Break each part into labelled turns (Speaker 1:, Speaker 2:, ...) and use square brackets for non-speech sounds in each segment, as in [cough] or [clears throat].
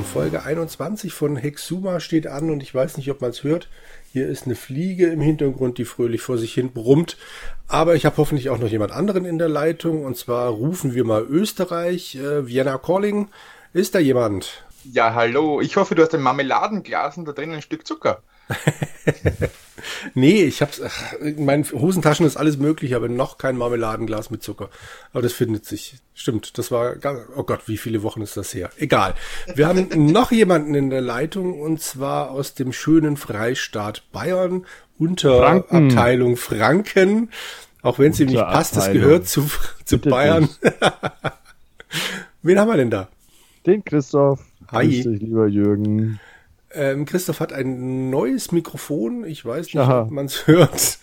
Speaker 1: willkommen. Folge 21 von Hexuma steht an und ich weiß nicht, ob man es hört. Hier ist eine Fliege im Hintergrund, die fröhlich vor sich hin brummt. Aber ich habe hoffentlich auch noch jemand anderen in der Leitung. Und zwar rufen wir mal Österreich. Äh, Vienna Calling. Ist da jemand?
Speaker 2: Ja, hallo. Ich hoffe, du hast ein Marmeladenglas und da drin ein Stück Zucker. [laughs]
Speaker 1: nee, ich hab's, in meinen Hosentaschen ist alles möglich, aber noch kein Marmeladenglas mit Zucker. Aber das findet sich. Stimmt, das war, oh Gott, wie viele Wochen ist das her? Egal. Wir haben [laughs] noch jemanden in der Leitung und zwar aus dem schönen Freistaat Bayern unter Franken. Abteilung Franken. Auch wenn es ihm nicht passt, das gehört zu, zu Bayern. [laughs] Wen haben wir denn da?
Speaker 3: Den Christoph. Hi. Grüß dich, lieber Jürgen.
Speaker 1: Ähm, Christoph hat ein neues Mikrofon. Ich weiß nicht, Aha. ob man es hört.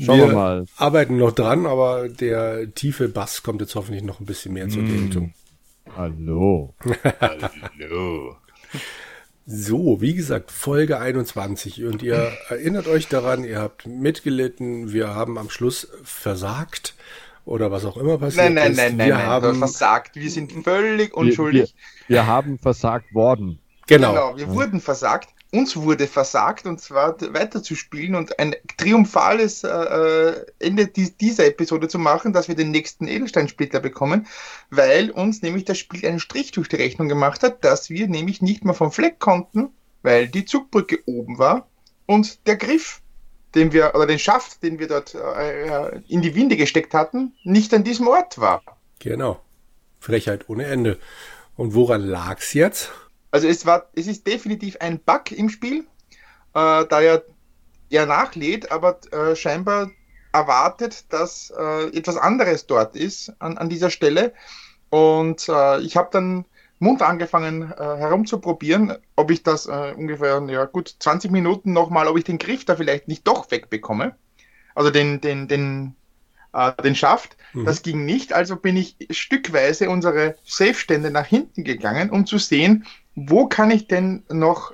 Speaker 3: Schauen wir, wir mal.
Speaker 1: arbeiten noch dran, aber der tiefe Bass kommt jetzt hoffentlich noch ein bisschen mehr zur mm. Geltung.
Speaker 3: Hallo.
Speaker 1: Hallo. [laughs] So, wie gesagt, Folge 21. Und ihr erinnert euch daran, ihr habt mitgelitten, wir haben am Schluss versagt oder was auch immer passiert
Speaker 2: nein, nein,
Speaker 1: ist.
Speaker 2: Nein, nein, wir nein, haben versagt. Wir sind völlig unschuldig.
Speaker 3: Wir, wir, wir haben versagt worden.
Speaker 2: Genau. genau wir ja. wurden versagt. Uns wurde versagt, und zwar weiterzuspielen und ein triumphales äh, Ende dieser Episode zu machen, dass wir den nächsten Edelsteinsplitter bekommen, weil uns nämlich das Spiel einen Strich durch die Rechnung gemacht hat, dass wir nämlich nicht mehr vom Fleck konnten, weil die Zugbrücke oben war und der Griff, den wir, oder den Schaft, den wir dort äh, in die Winde gesteckt hatten, nicht an diesem Ort war.
Speaker 1: Genau. Frechheit ohne Ende. Und woran lag's jetzt?
Speaker 2: Also es war, es ist definitiv ein Bug im Spiel, äh, da er, er nachlädt, aber äh, scheinbar erwartet, dass äh, etwas anderes dort ist an, an dieser Stelle. Und äh, ich habe dann munter angefangen äh, herumzuprobieren, ob ich das äh, ungefähr, ja gut, 20 Minuten nochmal, ob ich den Griff da vielleicht nicht doch wegbekomme. Also den, den, den, äh, den Schaft. Mhm. Das ging nicht, also bin ich stückweise unsere Safe-Stände nach hinten gegangen, um zu sehen, wo kann ich denn noch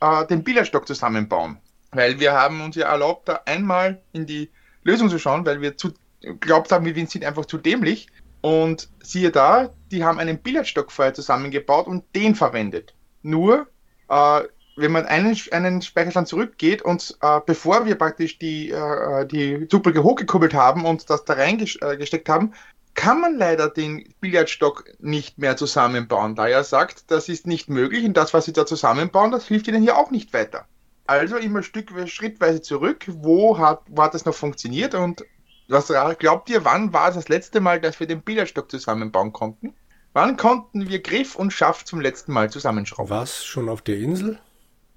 Speaker 2: äh, den Billardstock zusammenbauen? Weil wir haben uns ja erlaubt, da einmal in die Lösung zu schauen, weil wir zu glaubt haben, wir sind einfach zu dämlich. Und siehe da, die haben einen Billardstock vorher zusammengebaut und den verwendet. Nur, äh, wenn man einen, einen Speicherstand zurückgeht und äh, bevor wir praktisch die, äh, die Zugbrücke hochgekuppelt haben und das da reingesteckt äh, haben, kann man leider den Billardstock nicht mehr zusammenbauen, da er sagt, das ist nicht möglich und das, was sie da zusammenbauen, das hilft ihnen hier auch nicht weiter. Also immer Stück, schrittweise zurück, wo hat, wo hat das noch funktioniert und was glaubt ihr, wann war das letzte Mal, dass wir den Billardstock zusammenbauen konnten? Wann konnten wir Griff und Schaft zum letzten Mal zusammenschrauben?
Speaker 1: Was? Schon auf der Insel?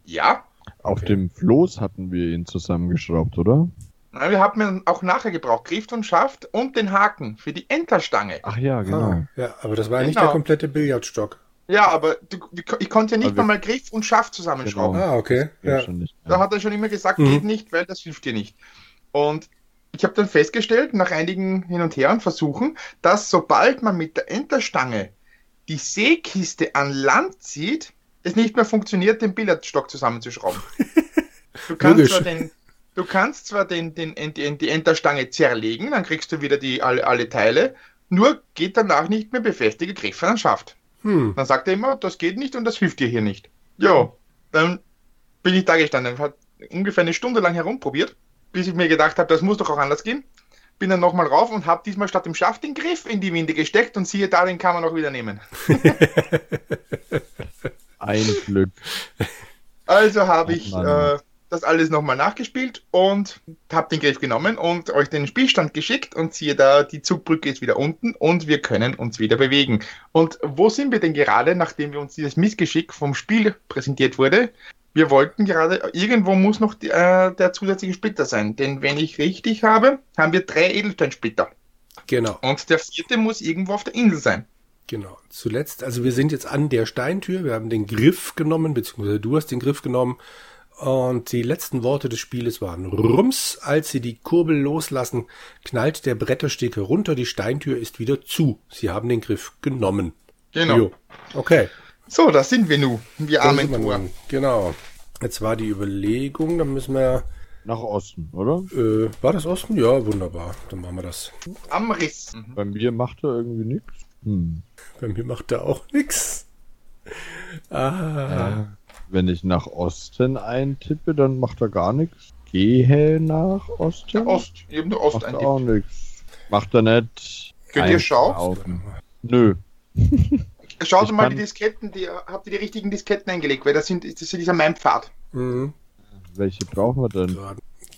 Speaker 2: Ja.
Speaker 3: Auf okay. dem Floß hatten wir ihn zusammengeschraubt, oder?
Speaker 2: Wir haben auch nachher gebraucht, Griff und Schaft und den Haken für die Enterstange.
Speaker 3: Ach ja, genau. Ah,
Speaker 1: ja, aber das war genau. nicht der komplette Billardstock.
Speaker 2: Ja, aber du, ich konnte ja nicht einmal Griff und Schaft zusammenschrauben.
Speaker 1: Genau. Ah, okay. Ja.
Speaker 2: Da hat er schon immer gesagt, mhm. geht nicht, weil das hilft dir nicht. Und ich habe dann festgestellt, nach einigen Hin und Her und Versuchen, dass sobald man mit der Enterstange die Seekiste an Land zieht, es nicht mehr funktioniert, den Billardstock zusammenzuschrauben. [laughs] Du kannst zwar den Du kannst zwar den, den, den, die Enterstange zerlegen, dann kriegst du wieder die, alle, alle Teile, nur geht danach nicht mehr befestigte Griffe an Schaft. Hm. Dann sagt er immer, das geht nicht und das hilft dir hier nicht. Ja, dann bin ich da gestanden, hat ungefähr eine Stunde lang herumprobiert, bis ich mir gedacht habe, das muss doch auch anders gehen. Bin dann nochmal rauf und habe diesmal statt dem Schaft den Griff in die Winde gesteckt und siehe da, den kann man auch wieder nehmen. [laughs]
Speaker 3: Ein Glück.
Speaker 2: Also habe ich äh, das alles nochmal nachgespielt und habe den Griff genommen und euch den Spielstand geschickt und siehe da, die Zugbrücke ist wieder unten und wir können uns wieder bewegen. Und wo sind wir denn gerade, nachdem wir uns dieses Missgeschick vom Spiel präsentiert wurde? Wir wollten gerade, irgendwo muss noch die, äh, der zusätzliche Splitter sein, denn wenn ich richtig habe, haben wir drei Edelsteinsplitter.
Speaker 1: Genau.
Speaker 2: Und der vierte muss irgendwo auf der Insel sein.
Speaker 1: Genau. Zuletzt, also wir sind jetzt an der Steintür, wir haben den Griff genommen, beziehungsweise du hast den Griff genommen und die letzten Worte des Spieles waren Rums, als sie die Kurbel loslassen, knallt der Brettersteg herunter, die Steintür ist wieder zu. Sie haben den Griff genommen.
Speaker 2: Genau. Jo.
Speaker 1: Okay.
Speaker 2: So, da sind wir nun, wir armen Tour.
Speaker 1: Genau. Jetzt war die Überlegung, dann müssen wir
Speaker 3: nach Osten, oder?
Speaker 1: Äh, war das Osten? Ja, wunderbar. Dann machen wir das.
Speaker 2: Am Riss.
Speaker 3: Mhm. Bei mir macht er irgendwie nichts.
Speaker 1: Hm. Bei mir macht er auch nichts.
Speaker 3: Ah. Äh, wenn ich nach Osten eintippe, dann macht er gar nichts. Gehe nach Osten. Nach
Speaker 2: Ost, eben nur Ost
Speaker 3: macht auch nichts. Macht er nicht.
Speaker 2: Könnt ihr schauen?
Speaker 3: Nö. [laughs]
Speaker 2: Schaut mal die Disketten, die, habt ihr die richtigen Disketten eingelegt, weil das sind, das ist dieser mein Pfad. Mhm.
Speaker 3: Welche brauchen wir denn?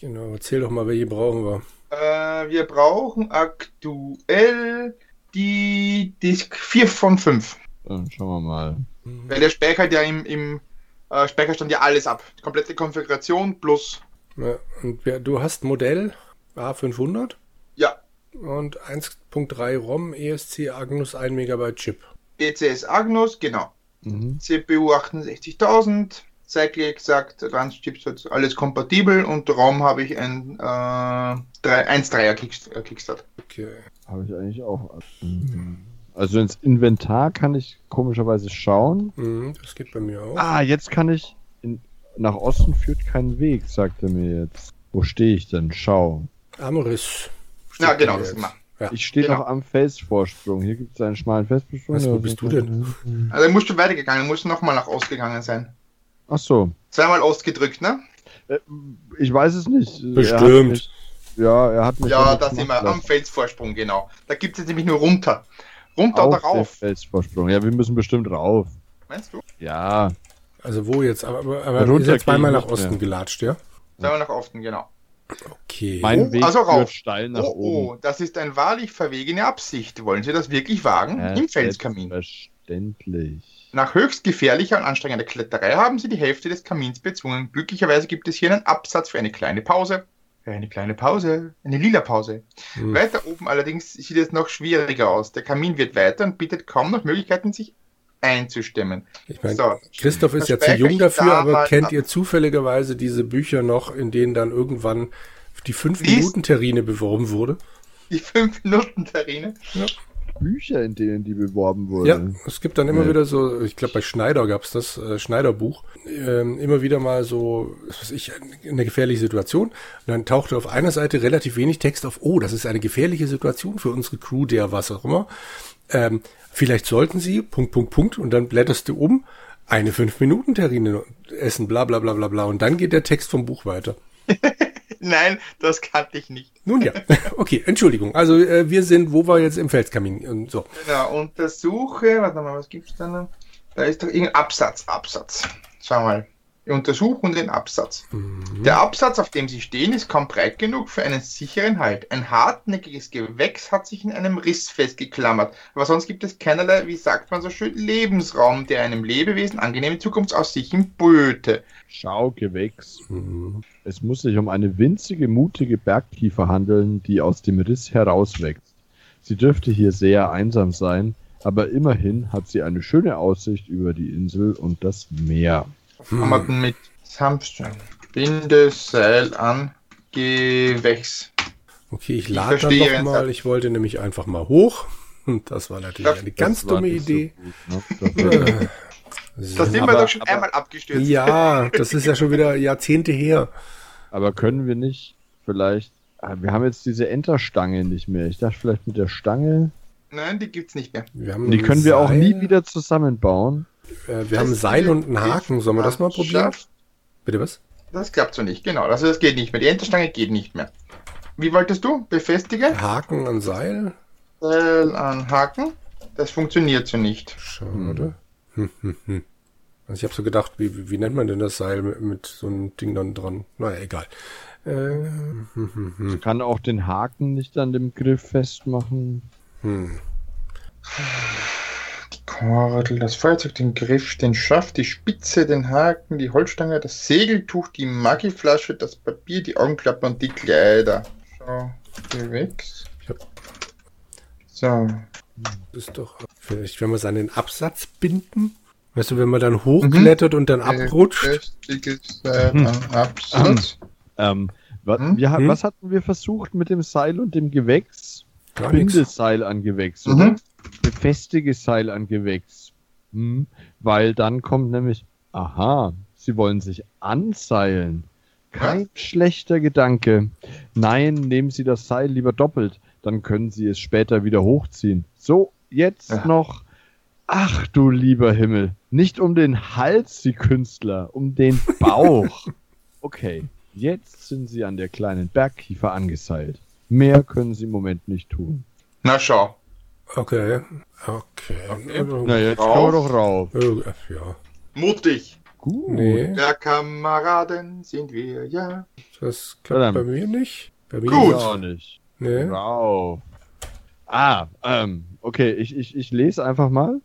Speaker 1: Genau, erzähl doch mal, welche brauchen wir.
Speaker 2: Äh, wir brauchen aktuell die Disk 4 von 5.
Speaker 3: Dann schauen wir mal.
Speaker 2: Mhm. Weil der speichert ja im, im äh, Speicherstand ja alles ab. Die komplette Konfiguration plus.
Speaker 1: Ja, und du hast Modell A500?
Speaker 2: Ja.
Speaker 1: Und 1.3 ROM ESC Agnus 1 MB Chip.
Speaker 2: ECS Agnus, genau. Mhm. CPU 68000. Cyclic sagt, Advanced Chipset alles kompatibel und ROM habe ich ein äh, 1.3er Kickstart.
Speaker 3: Okay. Habe ich eigentlich auch. Mhm. Also ins Inventar kann ich komischerweise schauen.
Speaker 1: Mhm, das geht bei mir auch.
Speaker 3: Ah, jetzt kann ich. In, nach Osten führt kein Weg, sagt er mir jetzt. Wo stehe ich denn? Schau.
Speaker 1: Amris.
Speaker 2: Ja, genau, das gemacht.
Speaker 3: Ja. Ich stehe genau. noch am Felsvorsprung. Hier gibt es einen schmalen Felsvorsprung.
Speaker 1: Was, wo bist du denn?
Speaker 2: Also musst du weitergegangen, musst du nochmal nach Ost gegangen sein.
Speaker 3: Ach so.
Speaker 2: Zweimal Ost gedrückt, ne?
Speaker 3: Äh, ich weiß es nicht.
Speaker 1: Bestimmt.
Speaker 3: Ja, er hat mich.
Speaker 2: Ja, da sind wir am Felsvorsprung, genau. Da gibt es nämlich nur runter. Runter Auf oder rauf?
Speaker 3: Felsvorsprung. Ja, wir müssen bestimmt rauf.
Speaker 2: Meinst du?
Speaker 3: Ja.
Speaker 1: Also wo jetzt? Aber, aber runter ist zweimal nach Osten ja. gelatscht, ja?
Speaker 2: Zweimal nach Osten, genau.
Speaker 1: Okay.
Speaker 3: Mein Weg also rauf. steil nach
Speaker 2: oh,
Speaker 3: oben.
Speaker 2: Oh, das ist eine wahrlich verwegene Absicht. Wollen Sie das wirklich wagen?
Speaker 3: Ja, Im Felskamin. Verständlich.
Speaker 2: Nach höchst gefährlicher und anstrengender Kletterei haben Sie die Hälfte des Kamins bezwungen. Glücklicherweise gibt es hier einen Absatz für eine kleine Pause. Eine kleine Pause, eine lila Pause. Hm. Weiter oben allerdings sieht es noch schwieriger aus. Der Kamin wird weiter und bietet kaum noch Möglichkeiten, sich einzustimmen.
Speaker 1: Ich meine, so, Christoph ist ja zu jung dafür, aber kennt ihr zufälligerweise diese Bücher noch, in denen dann irgendwann die 5-Minuten-Terrine beworben wurde?
Speaker 2: Die 5-Minuten-Terrine?
Speaker 1: Ja.
Speaker 3: Bücher, in denen die beworben wurden.
Speaker 1: Ja, es gibt dann immer ja. wieder so, ich glaube bei Schneider gab es das, äh, Schneider-Buch, ähm, immer wieder mal so, was weiß ich, eine gefährliche Situation. Und dann tauchte auf einer Seite relativ wenig Text auf, oh, das ist eine gefährliche Situation für unsere Crew, der was auch immer. Ähm, vielleicht sollten sie, Punkt, Punkt, Punkt, und dann blätterst du um, eine 5-Minuten-Terrine essen, bla bla bla bla bla. Und dann geht der Text vom Buch weiter.
Speaker 2: Nein, das kannte ich nicht.
Speaker 1: Nun ja, [laughs] okay, Entschuldigung. Also äh, wir sind, wo wir jetzt im Felskamin und so.
Speaker 2: Genau, untersuche, warte mal, was gibt's da noch? Da ist doch irgendein Absatz, Absatz. Schau mal. Wir untersuchen den Absatz. Mhm. Der Absatz, auf dem Sie stehen, ist kaum breit genug für einen sicheren Halt. Ein hartnäckiges Gewächs hat sich in einem Riss festgeklammert. Aber sonst gibt es keinerlei, wie sagt man so schön, Lebensraum, der einem Lebewesen angenehme Zukunftsaussichten böte.
Speaker 3: Schau, Gewächs. Mhm. Es muss sich um eine winzige, mutige Bergkiefer handeln, die aus dem Riss herauswächst. Sie dürfte hier sehr einsam sein, aber immerhin hat sie eine schöne Aussicht über die Insel und das Meer.
Speaker 2: Hm. mit Samstag. Bindeseil an Gewächs.
Speaker 1: Okay, ich lade dann noch mal. Ich wollte nämlich einfach mal hoch. Und das war natürlich das, eine ganz dumme Idee.
Speaker 2: So gut, ne? das, [laughs] das sind wir doch schon aber, einmal abgestürzt.
Speaker 1: Ja, das ist ja schon wieder Jahrzehnte her.
Speaker 3: Aber können wir nicht vielleicht. Ah, wir haben jetzt diese Enterstange nicht mehr. Ich dachte vielleicht mit der Stange.
Speaker 2: Nein, die gibt's nicht mehr.
Speaker 3: die können wir auch nie wieder zusammenbauen.
Speaker 1: Äh, wir haben ein Seil und einen Haken. Sollen wir das mal probieren? Bitte was?
Speaker 2: Das klappt so nicht, genau. Also das geht nicht mehr. Die Enterstange geht nicht mehr. Wie wolltest du? Befestige?
Speaker 1: Haken an Seil.
Speaker 2: Seil an Haken. Das funktioniert so nicht.
Speaker 1: Schade. Hm, hm, hm. Also ich habe so gedacht, wie, wie, wie, nennt man denn das Seil mit, mit, so einem Ding dann dran? Naja, egal. Äh, hm,
Speaker 3: hm, hm. Ich kann auch den Haken nicht an dem Griff festmachen. Hm.
Speaker 2: Kordel, das Feuerzeug, den Griff, den Schaft, die Spitze, den Haken, die Holzstange, das Segeltuch, die Magiflasche, das Papier, die Augenklappe und die Kleider. So, Gewächs.
Speaker 1: So. Das ist doch vielleicht, wenn wir es an den Absatz binden. Weißt du, wenn man dann hochklettert mhm. und dann abrutscht.
Speaker 3: Äh, hm. Absatz. Ähm, was, hm? wir, hm? was hatten wir versucht mit dem Seil und dem Gewächs?
Speaker 1: Gar Bindeseil
Speaker 3: an Gewächs, oder? Befestige Seil an Gewächs. Hm, weil dann kommt nämlich, aha, sie wollen sich anseilen. Kein schlechter Gedanke. Nein, nehmen Sie das Seil lieber doppelt, dann können Sie es später wieder hochziehen. So, jetzt ja. noch Ach du lieber Himmel. Nicht um den Hals, die Künstler, um den Bauch. [laughs] Okay, jetzt sind sie an der kleinen Bergkiefer angeseilt. Mehr können sie im Moment nicht tun.
Speaker 2: Na schau.
Speaker 1: Okay. Okay.
Speaker 3: Na, jetzt
Speaker 2: Rauf.
Speaker 3: kommen wir doch rauf.
Speaker 1: Äh, Ja.
Speaker 2: Mutig.
Speaker 3: Gut.
Speaker 1: Nee,
Speaker 2: Der Kameraden sind wir, ja.
Speaker 1: das klappt
Speaker 3: Verdammt.
Speaker 1: bei mir nicht. Bei mir
Speaker 2: Gut.
Speaker 3: Auch nicht.
Speaker 1: Nee.
Speaker 3: Rauf. Ah, ähm, okay, ich, ich, ich lese einfach mal.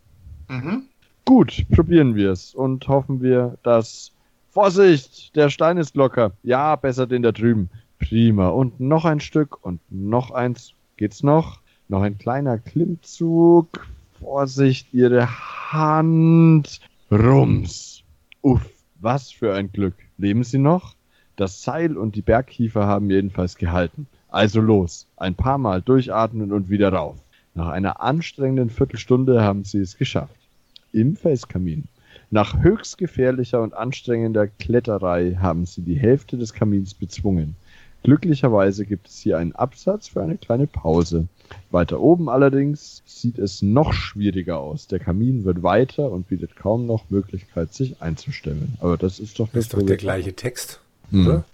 Speaker 2: Mhm.
Speaker 3: Gut, probieren wir es und hoffen wir, dass. Vorsicht, der Stein ist locker. Ja, besser den da drüben. Prima. Und noch ein Stück und noch eins. Geht's noch? Noch ein kleiner Klimmzug. Vorsicht, Ihre Hand. Rums. Uff, was für ein Glück. Leben Sie noch? Das Seil und die Bergkiefer haben jedenfalls gehalten. Also los, ein paar Mal durchatmen und wieder rauf. Nach einer anstrengenden Viertelstunde haben sie es geschafft. Im Felskamin. Nach höchst gefährlicher und anstrengender Kletterei haben sie die Hälfte des Kamins bezwungen. Glücklicherweise gibt es hier einen Absatz für eine kleine Pause. Weiter oben allerdings sieht es noch schwieriger aus. Der Kamin wird weiter und bietet kaum noch Möglichkeit, sich einzustellen. Aber das ist doch
Speaker 1: Das ist doch der gleiche Text,
Speaker 3: Hm.
Speaker 1: oder?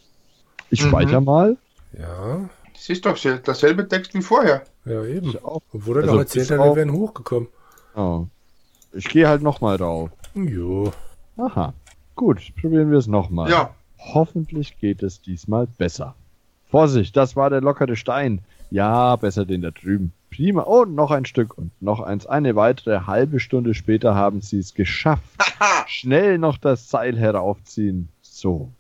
Speaker 3: Ich
Speaker 2: Mhm.
Speaker 3: speichere mal.
Speaker 1: Ja.
Speaker 2: Das ist doch sel- derselbe Text wie vorher.
Speaker 1: Ja, eben. Obwohl er
Speaker 3: Also
Speaker 1: doch erzählt hat, wir wären hochgekommen.
Speaker 3: Oh. Ich gehe halt nochmal drauf.
Speaker 1: Jo.
Speaker 3: Aha. Gut, probieren wir es nochmal.
Speaker 2: Ja.
Speaker 3: Hoffentlich geht es diesmal besser. Vorsicht, das war der lockere Stein. Ja, besser den da drüben. Prima. Oh, noch ein Stück und noch eins. Eine weitere halbe Stunde später haben sie es geschafft.
Speaker 2: Haha.
Speaker 3: Schnell noch das Seil heraufziehen. So.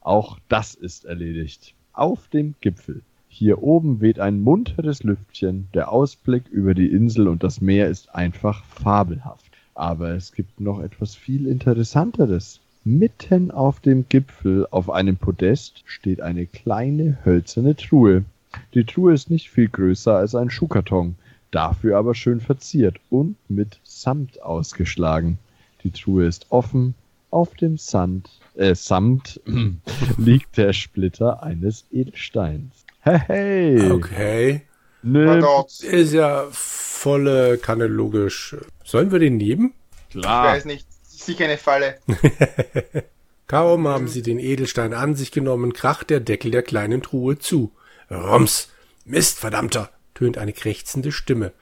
Speaker 3: Auch das ist erledigt. Auf dem Gipfel. Hier oben weht ein munteres Lüftchen. Der Ausblick über die Insel und das Meer ist einfach fabelhaft. Aber es gibt noch etwas viel Interessanteres. Mitten auf dem Gipfel auf einem Podest steht eine kleine hölzerne Truhe. Die Truhe ist nicht viel größer als ein Schuhkarton, dafür aber schön verziert und mit Samt ausgeschlagen. Die Truhe ist offen, auf dem Sand, äh, Samt [clears throat] liegt der Splitter eines Edelsteins. Hey, hey!
Speaker 1: Okay.
Speaker 3: Nimm.
Speaker 1: Ist ja volle Kanne logisch. Sollen wir den nehmen?
Speaker 2: Ich
Speaker 3: klar.
Speaker 2: weiß nicht. Sicher eine Falle. [laughs]
Speaker 1: Kaum haben sie den Edelstein an sich genommen, kracht der Deckel der kleinen Truhe zu. Rums! Mist, verdammter! tönt eine krächzende Stimme.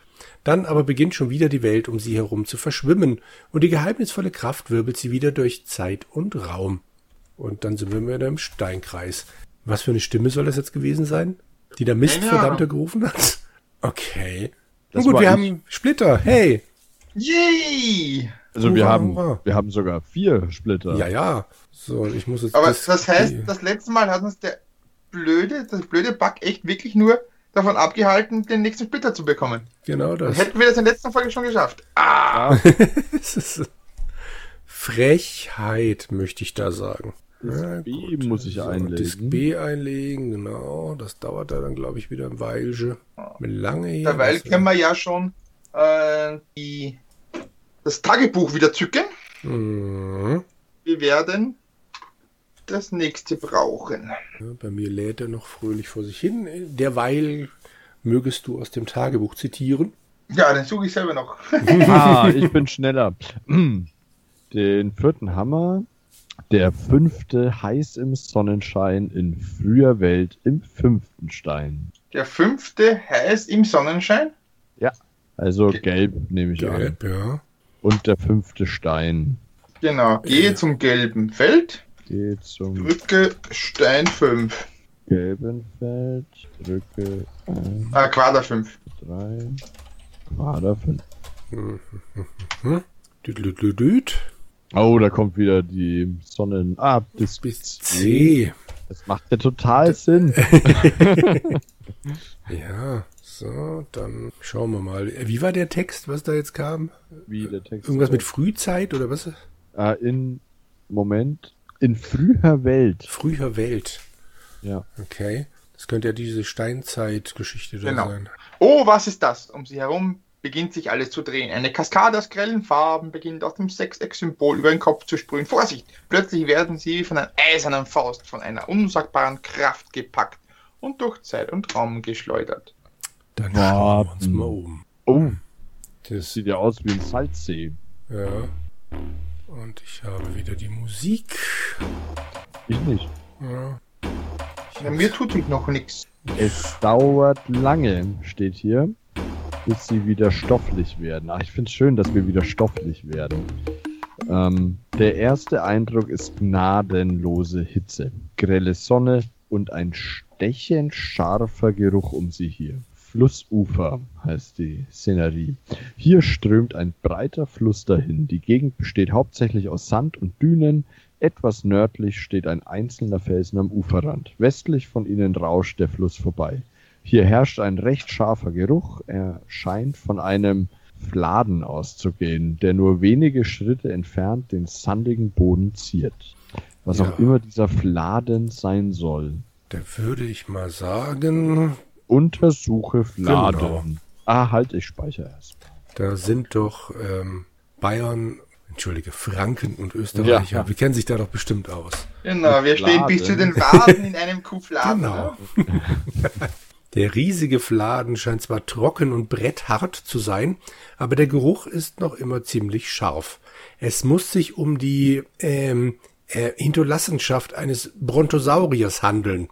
Speaker 1: Dann aber beginnt schon wieder die Welt um sie herum zu verschwimmen, und die geheimnisvolle Kraft wirbelt sie wieder durch Zeit und Raum. Und dann sind wir wieder im Steinkreis. Was für eine Stimme soll das jetzt gewesen sein? Die der Mist, verdammter gerufen hat? Okay. Na
Speaker 3: Das
Speaker 1: gut,
Speaker 3: war
Speaker 1: wir
Speaker 3: ich.
Speaker 1: haben Splitter. Hey!
Speaker 2: Yay!
Speaker 3: Also wir haben,
Speaker 1: hurra.
Speaker 3: wir haben sogar vier Splitter.
Speaker 1: Ja, ja. So, ich muss jetzt.
Speaker 2: Aber das, heißt, das letzte Mal hat uns der blöde, das blöde Bug echt wirklich nur davon abgehalten, den nächsten Splitter zu bekommen.
Speaker 1: Genau
Speaker 2: Dann
Speaker 1: das.
Speaker 2: hätten wir das in der letzten Folge schon geschafft. Ah, [laughs]
Speaker 1: Frechheit, möchte ich da sagen. Ja,
Speaker 3: B muss ich
Speaker 1: so,
Speaker 3: einlegen.
Speaker 1: Disk B einlegen, genau. Das dauert da dann, glaube ich, wieder ein Weilchen. Lange hier.
Speaker 2: derweil können wir ja schon äh, die, das Tagebuch wieder zücken.
Speaker 1: Mhm.
Speaker 2: Wir werden das nächste brauchen.
Speaker 1: Ja, bei mir lädt er noch fröhlich vor sich hin. Derweil mögest du aus dem Tagebuch zitieren.
Speaker 2: Ja, den suche ich selber noch. [laughs]
Speaker 3: ah, [laughs] ich bin schneller. [clears throat] Den vierten Hammer, der fünfte heiß im Sonnenschein in früher Welt im fünften Stein.
Speaker 2: Der fünfte heißt im Sonnenschein.
Speaker 3: Also
Speaker 2: Okay.
Speaker 3: gelb nehme ich an.
Speaker 1: Gelb, ja.
Speaker 3: Und der fünfte Stein.
Speaker 2: Genau. Gehe zum gelben Feld.
Speaker 3: Geht zum
Speaker 2: Drücke Stein 5.
Speaker 3: gelben Feld, drücke 1,
Speaker 2: Äh, Quader 5.
Speaker 3: 3, Quader 5. [laughs]
Speaker 1: Düdlüdlüdüd.
Speaker 3: Oh, da kommt wieder die Sonnen... Ah, das,
Speaker 1: Bis C.
Speaker 3: das macht ja total [laughs] Sinn.
Speaker 1: Ja, so, dann schauen wir mal. Wie war der Text, was da jetzt kam?
Speaker 3: Wie der Text
Speaker 1: Irgendwas mit Frühzeit oder was?
Speaker 3: Ah, in Moment in früher Welt.
Speaker 1: Früher Welt.
Speaker 3: Ja.
Speaker 1: Okay. Das könnte ja diese Steinzeit-Geschichte da
Speaker 2: Genau.
Speaker 1: sein.
Speaker 2: Oh, was ist das? Um sie herum beginnt sich alles zu drehen. Eine Kaskade aus grellen Farben beginnt aus dem Sechseck-Symbol über den Kopf zu sprühen. Vorsicht! Plötzlich werden sie von einer eisernen Faust, von einer unsagbaren Kraft gepackt und durch Zeit und Raum geschleudert.
Speaker 1: Dann schauen wir uns mal um.
Speaker 3: Oh, Das sieht ja aus wie ein Salzsee.
Speaker 1: Ja. Und ich habe wieder die Musik.
Speaker 3: Ich nicht.
Speaker 1: Ja.
Speaker 2: Ja, mir tut sich noch nichts.
Speaker 3: Es dauert lange, steht hier, bis sie wieder stofflich werden. Ach, ich finde es schön, dass wir wieder stofflich werden. Ähm, der erste Eindruck ist gnadenlose Hitze, grelle Sonne und ein stechend scharfer Geruch um sie hier. Flussufer heißt die Szenerie. Hier strömt ein breiter Fluss dahin. Die Gegend besteht hauptsächlich aus Sand und Dünen. Etwas nördlich steht ein einzelner Felsen am Uferrand. Westlich von ihnen rauscht der Fluss vorbei. Hier herrscht ein recht scharfer Geruch. Er scheint von einem Fladen auszugehen, der nur wenige Schritte entfernt den sandigen Boden ziert. Was
Speaker 1: Ja.
Speaker 3: auch immer dieser Fladen sein soll.
Speaker 1: Da würde ich mal sagen,
Speaker 3: Untersuche Fladen.
Speaker 1: Genau.
Speaker 3: Ah, halt, ich speichere erst.
Speaker 1: da sind doch ähm, Bayern, entschuldige, Franken und Österreicher.
Speaker 3: Ja.
Speaker 1: Wir kennen sich da doch bestimmt aus.
Speaker 2: Genau, wir stehen bis zu den Waden in einem Kuhfladen.
Speaker 1: Genau.
Speaker 2: ne? [laughs]
Speaker 1: Der riesige Fladen scheint zwar trocken und bretthart zu sein, aber der Geruch ist noch immer ziemlich scharf. Es muss sich um die ähm, äh, Hinterlassenschaft eines Brontosauriers handeln.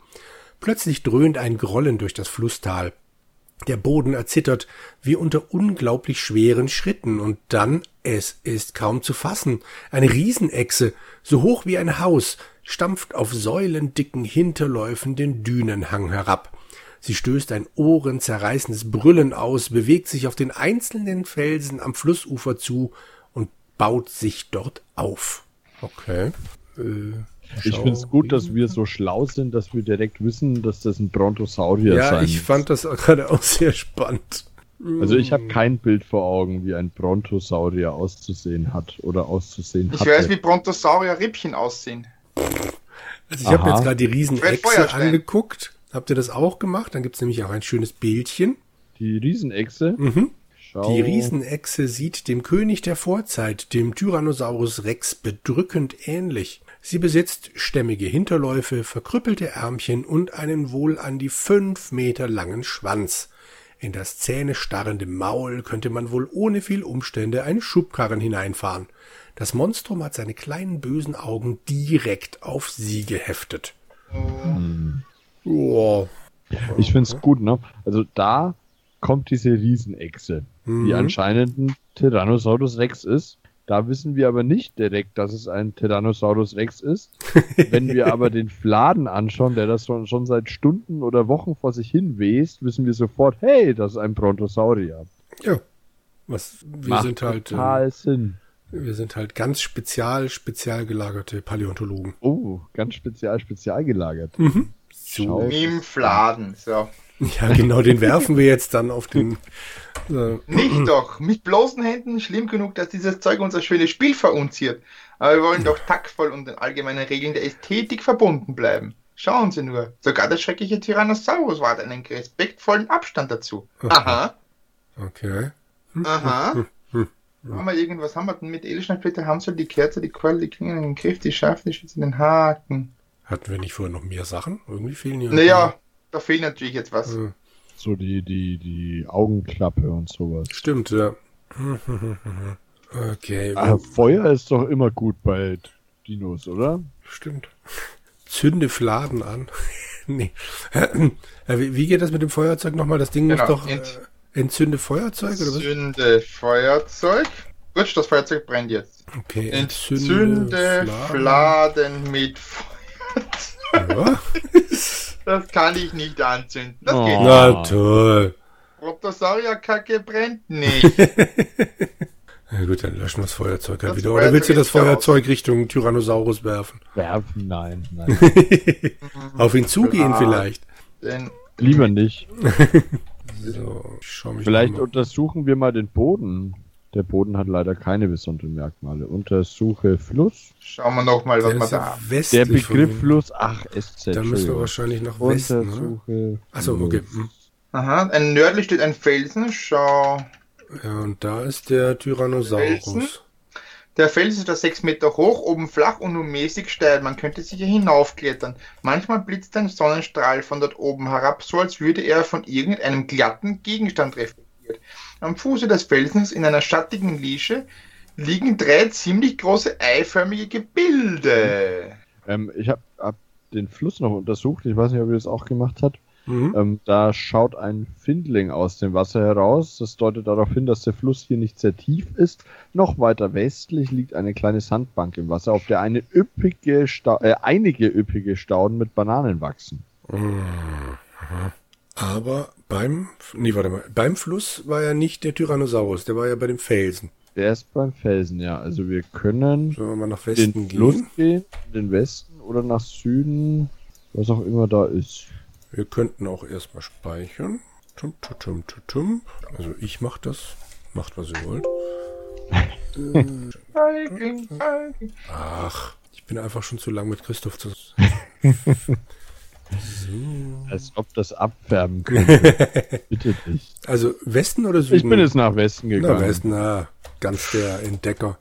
Speaker 1: Plötzlich dröhnt ein Grollen durch das Flusstal. Der Boden erzittert wie unter unglaublich schweren Schritten und dann, es ist kaum zu fassen, eine Riesenechse, so hoch wie ein Haus, stampft auf säulendicken Hinterläufen den Dünenhang herab. Sie stößt ein ohrenzerreißendes Brüllen aus, bewegt sich auf den einzelnen Felsen am Flussufer zu und baut sich dort auf. Okay. Äh,
Speaker 3: Ich finde es gut, dass wir so schlau sind, dass wir direkt wissen, dass das ein Brontosaurier
Speaker 1: Ja,
Speaker 3: sein
Speaker 1: ich
Speaker 3: muss.
Speaker 1: fand das auch [laughs] gerade auch sehr spannend.
Speaker 3: Also ich habe kein Bild vor Augen, wie ein Brontosaurier auszusehen hat oder auszusehen
Speaker 2: Ich
Speaker 3: hatte.
Speaker 2: weiß, wie Brontosaurier-Rippchen aussehen.
Speaker 1: Also ich habe jetzt gerade die Riesenechse angeguckt. Habt ihr das auch gemacht? Dann gibt's nämlich auch ein schönes Bildchen.
Speaker 3: Die Riesenechse.
Speaker 1: Mhm.
Speaker 3: Schau.
Speaker 1: Die Riesenechse sieht dem König der Vorzeit, dem Tyrannosaurus Rex, bedrückend ähnlich. Sie besitzt stämmige Hinterläufe, verkrüppelte Ärmchen und einen wohl an die fünf Meter langen Schwanz. In das zähnestarrende Maul könnte man wohl ohne viel Umstände einen Schubkarren hineinfahren. Das Monstrum hat seine kleinen bösen Augen direkt auf sie geheftet. Oh,
Speaker 3: Ich finde es gut, ne? Also da kommt diese Riesenechse,
Speaker 1: Mhm.
Speaker 3: die anscheinend ein Tyrannosaurus Rex ist. Da wissen wir aber nicht direkt, dass es ein Tyrannosaurus Rex ist. [laughs] Wenn wir aber den Fladen anschauen, der das schon, schon seit Stunden oder Wochen vor sich hin west, wissen wir sofort, hey, das ist ein Brontosaurier.
Speaker 1: ja. Was, wir
Speaker 3: Macht
Speaker 1: sind halt,
Speaker 3: total Sinn.
Speaker 1: wir sind halt ganz spezial, spezial gelagerte Paläontologen.
Speaker 3: Oh, ganz spezial, spezial gelagert.
Speaker 1: So.
Speaker 3: Schau.
Speaker 2: Mit dem Fladen. So.
Speaker 1: Ja, genau, den werfen wir jetzt dann auf den. Äh,
Speaker 2: Nicht doch. Mit bloßen Händen schlimm genug, dass dieses Zeug unser schönes Spiel verunziert. Aber wir wollen doch taktvoll und den allgemeinen Regeln der Ästhetik verbunden bleiben. Schauen Sie nur. Sogar der schreckliche Tyrannosaurus wahrt einen respektvollen Abstand dazu. Aha.
Speaker 1: okay.
Speaker 2: Aha. [laughs] Haben wir irgendwas haben wir denn mit Edelsteinflitter, haben sie die Kerze, die Keule, die Klingen, den Griff, die Schafe, die Schütze, den Haken.
Speaker 1: Hatten wir nicht vorher noch mehr Sachen? Irgendwie fehlen hier.
Speaker 2: Naja, da fehlt natürlich jetzt was.
Speaker 1: Äh,
Speaker 3: So die, die, die Augenklappe und sowas.
Speaker 1: Stimmt, ja. [laughs] Okay,
Speaker 3: Ah, Feuer ist doch immer gut bei Dinos, oder?
Speaker 1: stimmt. Zünde Fladen an. [laughs] nee. Äh, wie, geht das mit dem Feuerzeug nochmal? Das Ding
Speaker 2: Genau,
Speaker 1: muss doch.
Speaker 2: ent-
Speaker 1: Äh, entzünde Feuerzeug oder was?
Speaker 2: Entzünde Feuerzeug. Gut, das Feuerzeug brennt jetzt.
Speaker 1: Okay,
Speaker 2: Entzünde Fladen mit Feuerzeug.
Speaker 1: Ja. [laughs]
Speaker 2: Das kann ich nicht anzünden. Das
Speaker 3: Oh.
Speaker 2: geht nicht.
Speaker 1: Na toll.
Speaker 2: Protosaurierkacke brennt nicht. [laughs]
Speaker 1: Na gut, dann löschen wir das Feuerzeug halt
Speaker 2: Das
Speaker 1: wieder. Oder willst du das
Speaker 2: Feuerzeug
Speaker 1: Richtung Tyrannosaurus werfen?
Speaker 3: Werfen? Nein, nein. [laughs]
Speaker 1: Auf ihn zugehen
Speaker 2: Ja.
Speaker 1: vielleicht.
Speaker 2: Denn
Speaker 3: Lieber nicht.
Speaker 1: So, ich schau mich
Speaker 3: Vielleicht untersuchen wir mal den Boden. Der Boden hat leider keine besonderen Merkmale. Untersuche Fluss.
Speaker 2: schauen wir nochmal, was
Speaker 1: ist
Speaker 2: da
Speaker 1: westlich
Speaker 3: Der Begriff. Fluss, ach, SZ.
Speaker 1: Da müssen wir wahrscheinlich nach Westen?
Speaker 3: Untersuche.
Speaker 1: Achso, okay. Hm.
Speaker 2: Aha, ein nördlich steht ein Felsen. Schau.
Speaker 1: Ja, und da ist der Tyrannosaurus.
Speaker 2: Der Fels ist da sechs Meter hoch, oben flach und nur mäßig steil. Man könnte sicher hinaufklettern. Manchmal blitzt ein Sonnenstrahl von dort oben herab, so als würde er von irgendeinem glatten Gegenstand treffen. Am Fuße des Felsens in einer schattigen Nische liegen drei ziemlich große eiförmige Gebilde.
Speaker 3: Ähm, ich habe hab den Fluss noch untersucht. Ich weiß nicht, ob ihr das auch gemacht habt. Mhm. Ähm, da schaut ein Findling aus dem Wasser heraus. Das deutet darauf hin, dass der Fluss hier nicht sehr tief ist. Noch weiter westlich liegt eine kleine Sandbank im Wasser, auf der eine üppige Sta äh, einige üppige Stauden mit Bananen wachsen. Mhm.
Speaker 1: Aber beim, nee, warte mal, beim Fluss war ja nicht der Tyrannosaurus, der war ja bei dem Felsen.
Speaker 3: Der ist beim Felsen, ja. Also wir können
Speaker 1: Sollen wir mal nach Westen
Speaker 3: den Fluss gehen, den Westen oder nach Süden, was auch immer da ist.
Speaker 1: Wir könnten auch erstmal speichern. Tum, tum, tum, tum, Also ich mach das. Macht, was ihr wollt. [laughs] Ach, ich bin einfach schon zu lang mit Christoph zu. [laughs]
Speaker 3: So. Als ob das abfärben könnte. [laughs] Bitte nicht.
Speaker 1: Also Westen oder Süden?
Speaker 3: Ich bin jetzt nach Westen gegangen.
Speaker 1: Nach Westen, ah, ganz der Entdecker.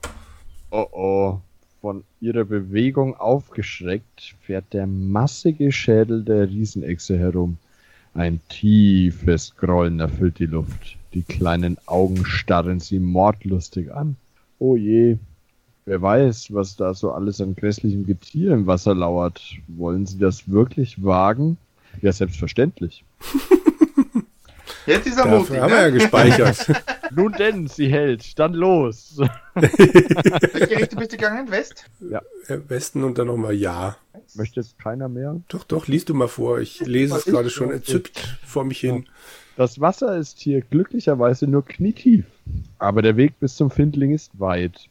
Speaker 3: Oh oh. Von ihrer Bewegung aufgeschreckt fährt der massige Schädel der Riesenechse herum. Ein tiefes Grollen erfüllt die Luft. Die kleinen Augen starren sie mordlustig an. Oh je, Wer weiß, was da so alles an grässlichem Getier im Wasser lauert. Wollen Sie das wirklich wagen? Ja, selbstverständlich. [laughs]
Speaker 2: Jetzt ist er Dafür
Speaker 1: haben wir ja gespeichert. [laughs]
Speaker 3: Nun denn, sie hält. Dann los.
Speaker 2: Welche Richtung bist du gegangen? West?
Speaker 1: Ja. Westen und dann nochmal Ja.
Speaker 3: Möchte jetzt keiner mehr?
Speaker 1: Doch, doch, liest du mal vor. Ich lese es gerade schon entzückt vor mich hin.
Speaker 3: Das Wasser ist hier glücklicherweise nur knietief. Aber der Weg bis zum Findling ist weit.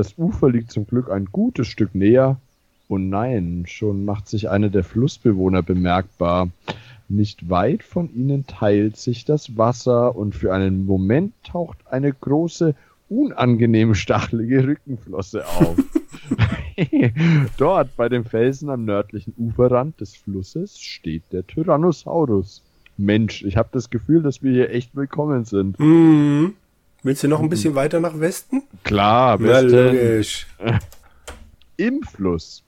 Speaker 3: Das Ufer liegt zum Glück ein gutes Stück näher. Und nein, schon macht sich einer der Flussbewohner bemerkbar. Nicht weit von ihnen teilt sich das Wasser und für einen Moment taucht eine große, unangenehm stachelige Rückenflosse auf. [laughs] Dort bei dem Felsen am nördlichen Uferrand des Flusses steht der Tyrannosaurus. Mensch, ich habe das Gefühl, dass wir hier echt willkommen sind.
Speaker 1: Mhm. Willst du noch ein mhm. bisschen weiter nach Westen?
Speaker 3: Klar,
Speaker 1: Westen. [laughs]
Speaker 3: Im Fluss.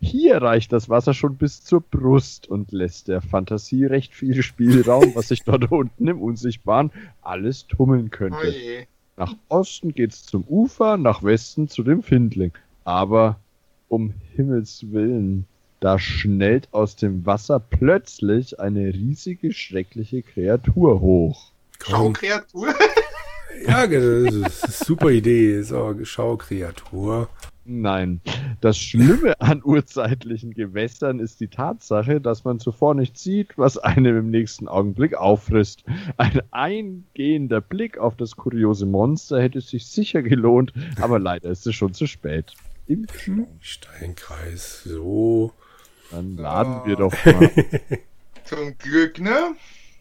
Speaker 3: Hier reicht das Wasser schon bis zur Brust und lässt der Fantasie recht viel Spielraum, [laughs] was sich dort unten im Unsichtbaren alles tummeln könnte. Oh nach Osten geht's zum Ufer, nach Westen zu dem Findling. Aber um Himmels Willen, da schnellt aus dem Wasser plötzlich eine riesige, schreckliche Kreatur hoch.
Speaker 2: Kreatur? [laughs]
Speaker 1: Ja, das ist eine super Idee. So, Schaukreatur.
Speaker 3: Nein. Das Schlimme an urzeitlichen Gewässern ist die Tatsache, dass man zuvor nicht sieht, was einem im nächsten Augenblick auffrisst. Ein eingehender Blick auf das kuriose Monster hätte sich sicher gelohnt, aber leider ist es schon zu spät.
Speaker 1: Im Steinkreis, so.
Speaker 3: Dann laden wir doch mal. [laughs]
Speaker 2: Zum Glück, ne?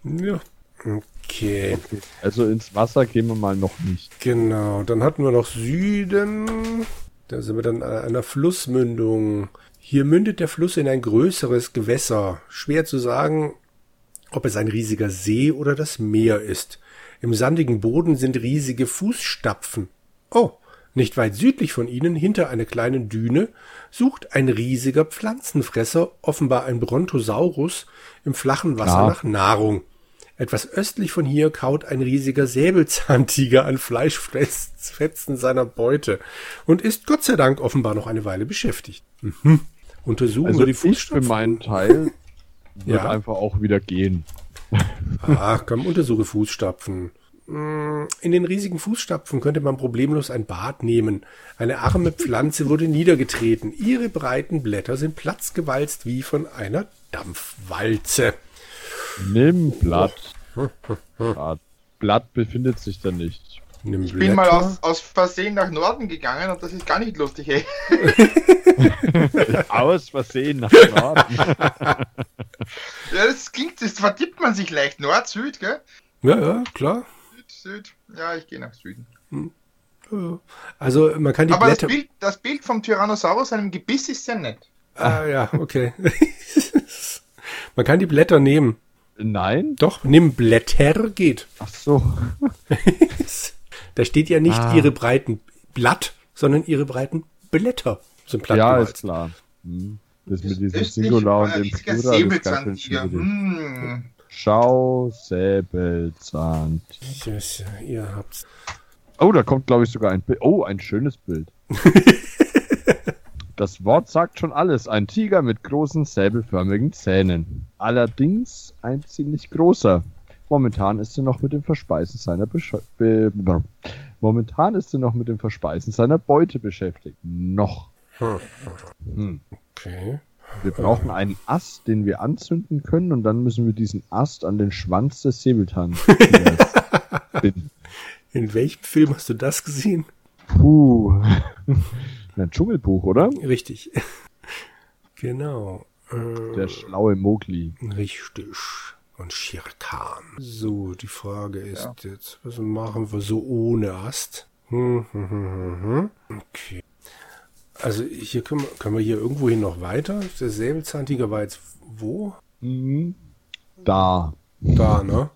Speaker 1: Ja. Okay. okay.
Speaker 3: Also ins Wasser gehen wir mal noch nicht.
Speaker 1: Genau, dann hatten wir noch Süden. Da sind wir dann an einer Flussmündung. Hier mündet der Fluss in ein größeres Gewässer. Schwer zu sagen, ob es ein riesiger See oder das Meer ist. Im sandigen Boden sind riesige Fußstapfen. Oh, nicht weit südlich von ihnen, hinter einer kleinen Düne, sucht ein riesiger Pflanzenfresser, offenbar ein Brontosaurus, im flachen Wasser Klar. nach Nahrung. Etwas östlich von hier kaut ein riesiger Säbelzahntiger an Fleischfetzen seiner Beute und ist Gott sei Dank offenbar noch eine Weile beschäftigt. Mhm. Untersuchen
Speaker 3: also
Speaker 1: wir die
Speaker 3: Fußstapfen. Ich für meinen Teil wird ja. einfach auch wieder gehen.
Speaker 1: Ach komm, untersuche Fußstapfen. Mm, in den riesigen Fußstapfen könnte man problemlos ein Bad nehmen. Eine arme Pflanze wurde niedergetreten. Ihre breiten Blätter sind platzgewalzt wie von einer Dampfwalze.
Speaker 3: Nimm Blatt. Blatt befindet sich da nicht.
Speaker 2: Nimm ich bin mal aus, aus Versehen nach Norden gegangen und das ist gar nicht lustig, ey. [laughs]
Speaker 3: aus Versehen nach Norden. [laughs]
Speaker 2: ja, das klingt, das vertippt man sich leicht. Nord, Süd, gell?
Speaker 1: Ja, ja, klar.
Speaker 2: Süd, Süd. Ja, ich gehe nach Süden. Hm.
Speaker 1: Also man kann die
Speaker 2: Aber
Speaker 1: Blätter...
Speaker 2: das Bild, das Bild vom Tyrannosaurus, einem Gebiss, ist sehr nett.
Speaker 1: Ah ja, okay. [laughs] man kann die Blätter nehmen.
Speaker 3: Nein.
Speaker 1: Doch, nimm Blätter geht.
Speaker 3: Ach so. [laughs]
Speaker 1: da steht ja nicht ah. ihre breiten Blatt, sondern ihre breiten Blätter
Speaker 3: sind platt Ja, ist klar. Hm. Das, das mit diesem Singular und dem Plural ist gar kein hm. Schau, Säbelzahn.
Speaker 1: Yes, ihr habt's.
Speaker 3: Oh, da kommt, glaube ich, sogar ein Bild. Oh, ein schönes Bild. [laughs] das Wort sagt schon alles. Ein Tiger mit großen säbelförmigen Zähnen. Allerdings ein ziemlich großer. Momentan ist er noch mit dem Verspeisen seiner Besch Be Momentan ist er noch mit dem Verspeisen seiner Beute beschäftigt. Noch. Hm.
Speaker 1: Okay.
Speaker 3: Wir brauchen einen Ast, den wir anzünden können und dann müssen wir diesen Ast an den Schwanz des Säbelzahns [laughs] binden.
Speaker 1: In welchem Film hast du das gesehen?
Speaker 3: Puh. Ein Dschungelbuch, oder?
Speaker 1: Richtig. [laughs] genau. Äh,
Speaker 3: Der schlaue Mowgli.
Speaker 1: Richtig. Und Shere Khan. So, die Frage ist jetzt, was machen wir so ohne Ast? Hm, hm, hm, hm, hm. Okay. Also hier können wir, können wir hier irgendwo hin noch weiter. Der Säbelzahntiger war jetzt wo?
Speaker 3: Mhm. Da.
Speaker 1: Da, ne?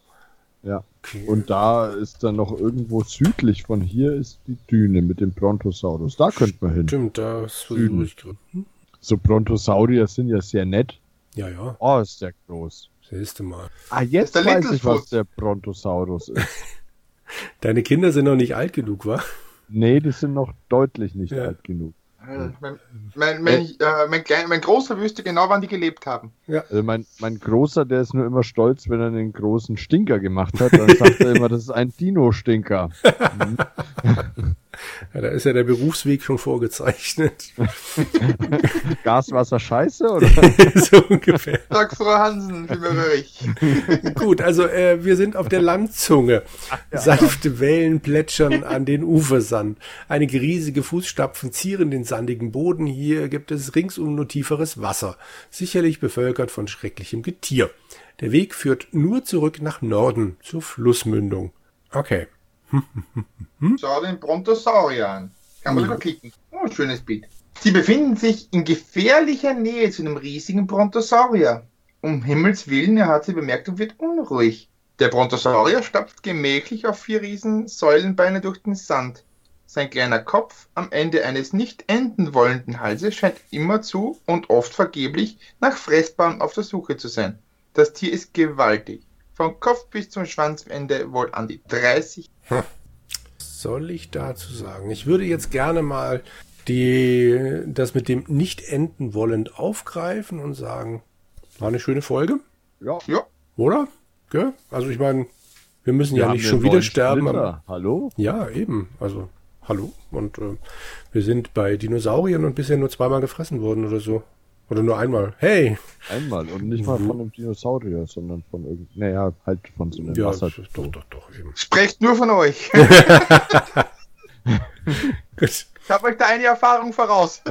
Speaker 3: Ja.
Speaker 1: Okay.
Speaker 3: Und da ist dann noch irgendwo südlich von hier ist die Düne mit dem Brontosaurus. Da könnte man hin.
Speaker 1: Stimmt, das versuche
Speaker 3: Süden.
Speaker 1: ich gerade. Hm?
Speaker 3: So Brontosaurier sind ja sehr nett.
Speaker 1: Ja, ja,
Speaker 3: Oh, ist der groß.
Speaker 1: siehst du mal.
Speaker 3: Ah, jetzt
Speaker 2: Das ist der
Speaker 3: weiß ich, was der Brontosaurus ist. [laughs]
Speaker 1: Deine Kinder sind noch nicht alt genug, wa?
Speaker 3: nee, die sind noch deutlich nicht
Speaker 1: Ja.
Speaker 3: alt genug.
Speaker 2: Mein, mein, mein, äh, mein, klein, mein Großer wüsste genau, wann die gelebt haben.
Speaker 3: Also mein, mein Großer, der ist nur immer stolz, wenn er einen großen Stinker gemacht hat. Dann sagt er immer, das ist ein Dino-Stinker. [laughs]
Speaker 1: Ja, da ist ja der Berufsweg schon vorgezeichnet. [laughs]
Speaker 3: Gas, Wasser, Scheiße? Oder? [laughs]
Speaker 1: so ungefähr.
Speaker 2: Sag Frau Hansen, wie mir ich.
Speaker 1: Gut, also äh, wir sind auf der Landzunge. Sanfte Wellen plätschern an den Ufersand. Einige riesige Fußstapfen zieren den sandigen Boden. Hier gibt es ringsum nur tieferes Wasser, sicherlich bevölkert von schrecklichem Getier. Der Weg führt nur zurück nach Norden, zur Flussmündung. Okay. [laughs]
Speaker 2: Schau den Brontosaurier an. Kann man sogar klicken. Oh, schönes Bild. Sie befinden sich in gefährlicher Nähe zu einem riesigen Brontosaurier. Um Himmels Willen, er hat sie bemerkt und wird unruhig. Der Brontosaurier stapft gemächlich auf vier riesen Säulenbeine durch den Sand. Sein kleiner Kopf am Ende eines nicht enden wollenden Halses scheint immerzu und oft vergeblich nach Fressbaren auf der Suche zu sein. Das Tier ist gewaltig. Vom Kopf bis zum Schwanzende wohl an die 30
Speaker 1: Was soll ich dazu sagen? Ich würde jetzt gerne mal die, das mit dem nicht enden wollend aufgreifen und sagen, war eine schöne Folge,
Speaker 3: Ja,
Speaker 2: Ja,
Speaker 1: oder? Gell? Also ich meine, wir müssen ja
Speaker 3: haben
Speaker 1: nicht schon wieder sterben. Aber-
Speaker 3: Hallo?
Speaker 1: Ja, eben. Also, hallo. Und äh, wir sind bei Dinosauriern und bisher nur zweimal gefressen worden oder so. Oder nur einmal. Hey!
Speaker 3: Einmal. Und nicht mal von einem Dinosaurier, sondern von irgendeinem, naja, halt von so einem
Speaker 1: Ja,
Speaker 3: Wasser.
Speaker 1: doch, doch, doch, eben.
Speaker 2: sprecht nur von euch. [laughs]
Speaker 1: Gut.
Speaker 2: Ich habe euch da eine Erfahrung voraus.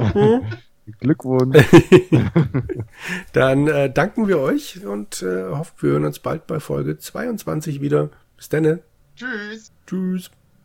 Speaker 2: [laughs]
Speaker 3: Glückwunsch. [laughs]
Speaker 1: Dann äh, danken wir euch und äh, hoffen, wir hören uns bald bei Folge 22 wieder. Bis dann.
Speaker 2: Tschüss.
Speaker 1: Tschüss.